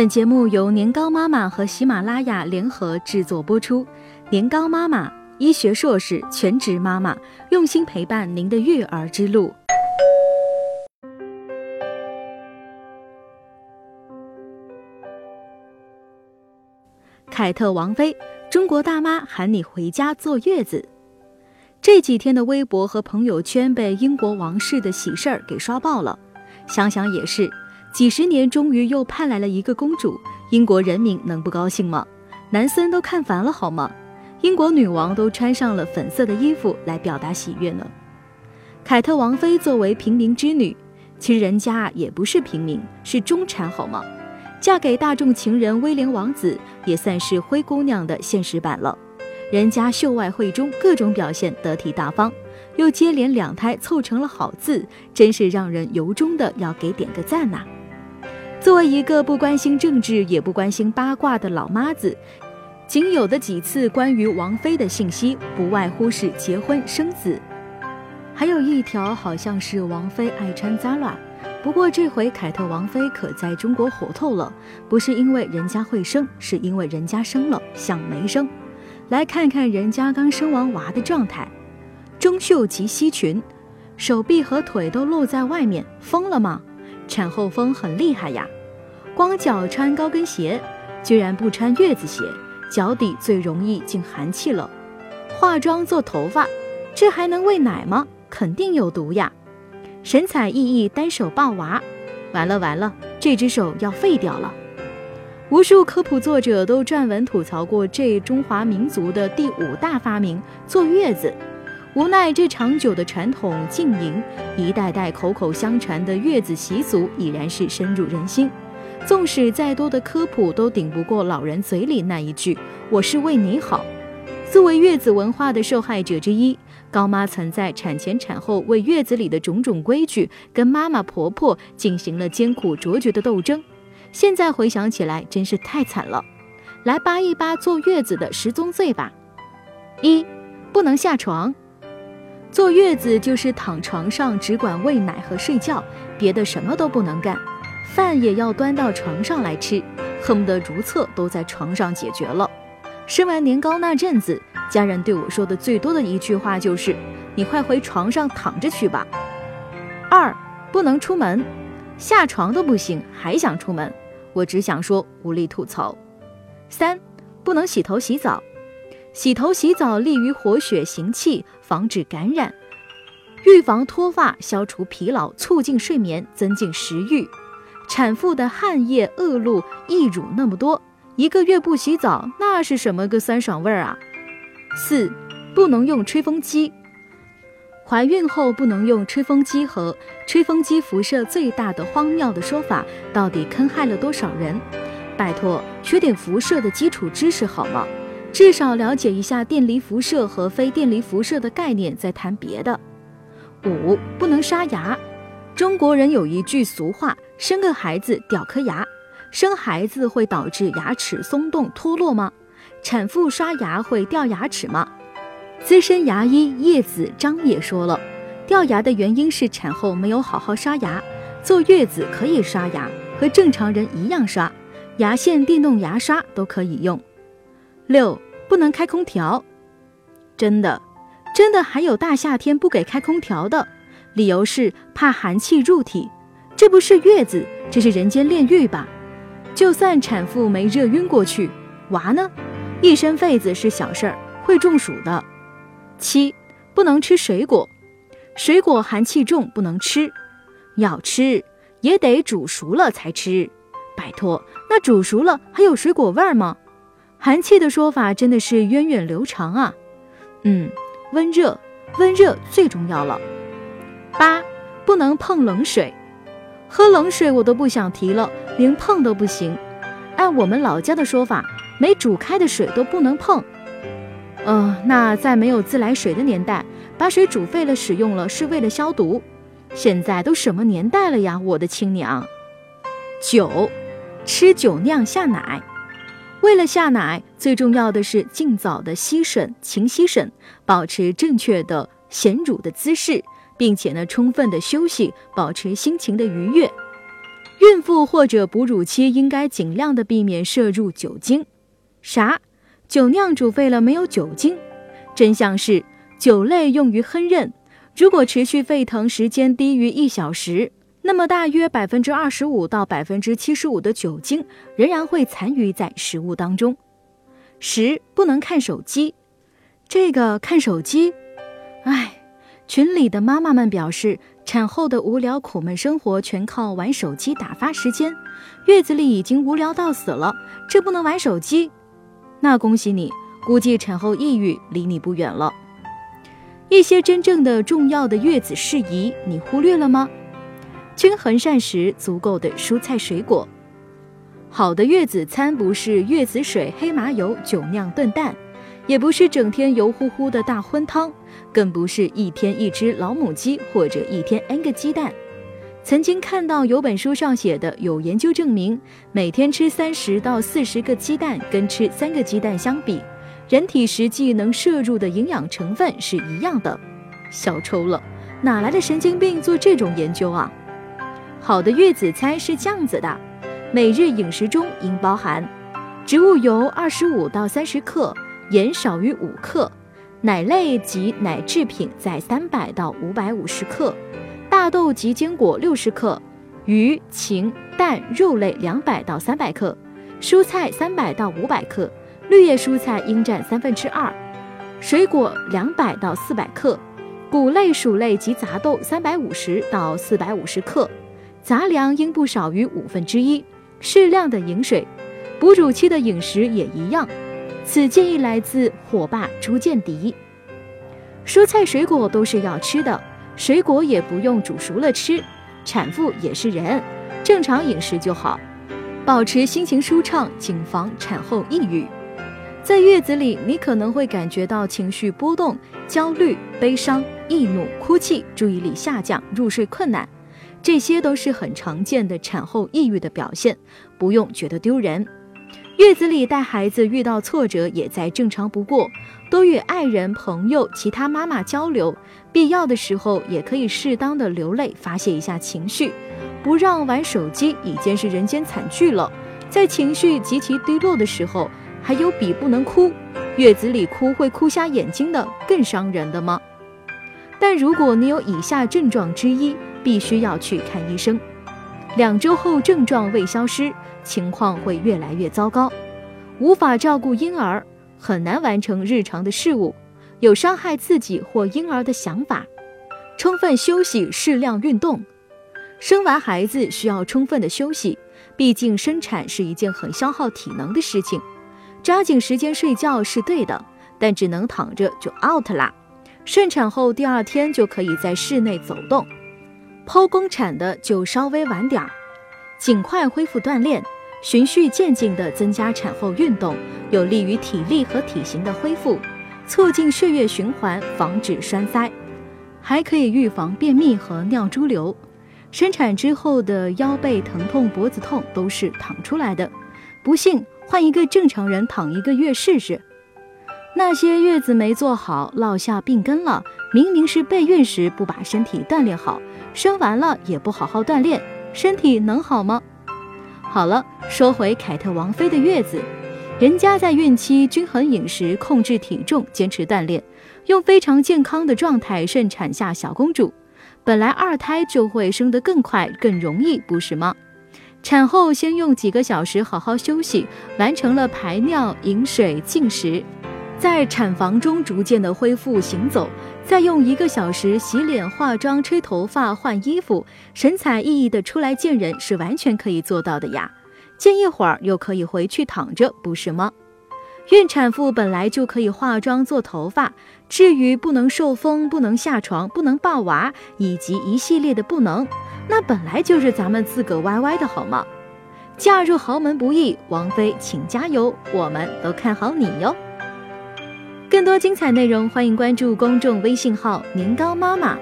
本节目由年糕妈妈和喜马拉雅联合制作播出。年糕妈妈，医学硕士，全职妈妈，用心陪伴您的育儿之路。凯特王妃，中国大妈喊你回家坐月子。这几天的微博和朋友圈被英国王室的喜事儿给刷爆了。想想也是。几十年，终于又盼来了一个公主，英国人民能不高兴吗？男森都看烦了好吗？英国女王都穿上了粉色的衣服来表达喜悦呢。凯特王妃作为平民之女，其实人家也不是平民，是中产好吗？嫁给大众情人威廉王子，也算是灰姑娘的现实版了。人家秀外慧中，各种表现得体大方，又接连两胎凑成了好字，真是让人由衷的要给点个赞呐。作为一个不关心政治也不关心八卦的老妈子，仅有的几次关于王菲的信息，不外乎是结婚生子，还有一条好像是王菲爱穿 Zara。不过这回凯特王妃可在中国火透了，不是因为人家会生，是因为人家生了像没生。来看看人家刚生完娃的状态，中袖及膝裙，手臂和腿都露在外面，疯了吗？产后风很厉害呀，光脚穿高跟鞋，居然不穿月子鞋，脚底最容易进寒气了。化妆做头发，这还能喂奶吗？肯定有毒呀。神采奕奕单手抱娃，完了完了，这只手要废掉了。无数科普作者都撰文吐槽过这中华民族的第五大发明——坐月子。无奈这长久的传统禁淫，一代代口口相传的月子习俗已然是深入人心。纵使再多的科普，都顶不过老人嘴里那一句“我是为你好”。作为月子文化的受害者之一，高妈曾在产前产后为月子里的种种规矩，跟妈妈婆婆进行了艰苦卓绝的斗争。现在回想起来，真是太惨了。来扒一扒坐月子的十宗罪吧：一，不能下床。坐月子就是躺床上，只管喂奶和睡觉，别的什么都不能干，饭也要端到床上来吃，恨不得如厕都在床上解决了。生完年糕那阵子，家人对我说的最多的一句话就是：“你快回床上躺着去吧。”二不能出门，下床都不行，还想出门？我只想说无力吐槽。三不能洗头洗澡。洗头洗澡利于活血行气，防止感染，预防脱发，消除疲劳，促进睡眠，增进食欲。产妇的汗液、恶露、溢乳那么多，一个月不洗澡，那是什么个酸爽味儿啊？四，不能用吹风机。怀孕后不能用吹风机和吹风机辐射最大的荒谬的说法，到底坑害了多少人？拜托，学点辐射的基础知识好吗？至少了解一下电离辐射和非电离辐射的概念，再谈别的。五不能刷牙。中国人有一句俗话：“生个孩子掉颗牙。”生孩子会导致牙齿松动脱落吗？产妇刷牙会掉牙齿吗？资深牙医叶子张也说了，掉牙的原因是产后没有好好刷牙。坐月子可以刷牙，和正常人一样刷，牙线、电动牙刷都可以用。六不能开空调，真的，真的还有大夏天不给开空调的，理由是怕寒气入体。这不是月子，这是人间炼狱吧？就算产妇没热晕过去，娃呢？一身痱子是小事儿，会中暑的。七不能吃水果，水果寒气重，不能吃。要吃也得煮熟了才吃。拜托，那煮熟了还有水果味儿吗？寒气的说法真的是源远流长啊，嗯，温热，温热最重要了。八，不能碰冷水，喝冷水我都不想提了，连碰都不行。按我们老家的说法，没煮开的水都不能碰。呃，那在没有自来水的年代，把水煮沸了使用了是为了消毒。现在都什么年代了呀，我的亲娘。九，吃酒酿下奶。为了下奶，最重要的是尽早的吸吮、勤吸吮，保持正确的衔乳的姿势，并且呢，充分的休息，保持心情的愉悦。孕妇或者哺乳期应该尽量的避免摄入酒精。啥？酒酿煮沸了没有酒精？真相是，酒类用于烹饪，如果持续沸腾时间低于一小时，那么大约百分之二十五到百分之七十五的酒精仍然会残余在食物当中。十不能看手机，这个看手机，哎，群里的妈妈们表示，产后的无聊苦闷生活全靠玩手机打发时间，月子里已经无聊到死了，这不能玩手机？那恭喜你，估计产后抑郁离你不远了。一些真正的重要的月子事宜，你忽略了吗？均衡膳食，足够的蔬菜水果。好的月子餐不是月子水、黑麻油、酒酿炖蛋，也不是整天油乎乎的大荤汤，更不是一天一只老母鸡或者一天 n 个鸡蛋。曾经看到有本书上写的，有研究证明，每天吃三十到四十个鸡蛋，跟吃三个鸡蛋相比，人体实际能摄入的营养成分是一样的。小抽了，哪来的神经病做这种研究啊？好的月子餐是这样子的。每日饮食中应包含植物油二十五到三十克，盐少于五克，奶类及奶制品在三百到五百五十克，大豆及坚果六十克，鱼、禽、蛋、肉类两百到三百克，蔬菜三百到五百克，绿叶蔬菜应占三分之二，水果两百到四百克，谷类、薯类及杂豆三百五十到四百五十克，杂粮应不少于五分之一。适量的饮水，哺乳期的饮食也一样。此建议来自火爸朱建迪。蔬菜水果都是要吃的，水果也不用煮熟了吃。产妇也是人，正常饮食就好。保持心情舒畅，谨防产后抑郁。在月子里，你可能会感觉到情绪波动、焦虑、悲伤、易怒、哭泣、注意力下降、入睡困难。这些都是很常见的产后抑郁的表现，不用觉得丢人。月子里带孩子遇到挫折也再正常不过，多与爱人、朋友、其他妈妈交流，必要的时候也可以适当的流泪发泄一下情绪，不让玩手机已经是人间惨剧了。在情绪极其低落的时候，还有比不能哭，月子里哭会哭瞎眼睛的更伤人的吗？但如果你有以下症状之一，必须要去看医生。两周后症状未消失，情况会越来越糟糕，无法照顾婴儿，很难完成日常的事务，有伤害自己或婴儿的想法。充分休息，适量运动。生完孩子需要充分的休息，毕竟生产是一件很消耗体能的事情。抓紧时间睡觉是对的，但只能躺着就 out 啦。顺产后第二天就可以在室内走动。剖宫产的就稍微晚点儿，尽快恢复锻炼，循序渐进地增加产后运动，有利于体力和体型的恢复，促进血液循环，防止栓塞，还可以预防便秘和尿潴留。生产之后的腰背疼痛、脖子痛都是躺出来的，不信换一个正常人躺一个月试试。那些月子没做好，落下病根了。明明是备孕时不把身体锻炼好，生完了也不好好锻炼，身体能好吗？好了，说回凯特王妃的月子，人家在孕期均衡饮食，控制体重，坚持锻炼，用非常健康的状态顺产下小公主。本来二胎就会生得更快更容易，不是吗？产后先用几个小时好好休息，完成了排尿、饮水、进食。在产房中逐渐的恢复行走，再用一个小时洗脸、化妆、吹头发、换衣服，神采奕奕的出来见人是完全可以做到的呀。见一会儿又可以回去躺着，不是吗？孕产妇本来就可以化妆、做头发，至于不能受风、不能下床、不能抱娃，以及一系列的不能，那本来就是咱们自个歪歪的好吗？嫁入豪门不易，王妃请加油，我们都看好你哟。更多精彩内容，欢迎关注公众微信号“年糕妈妈”。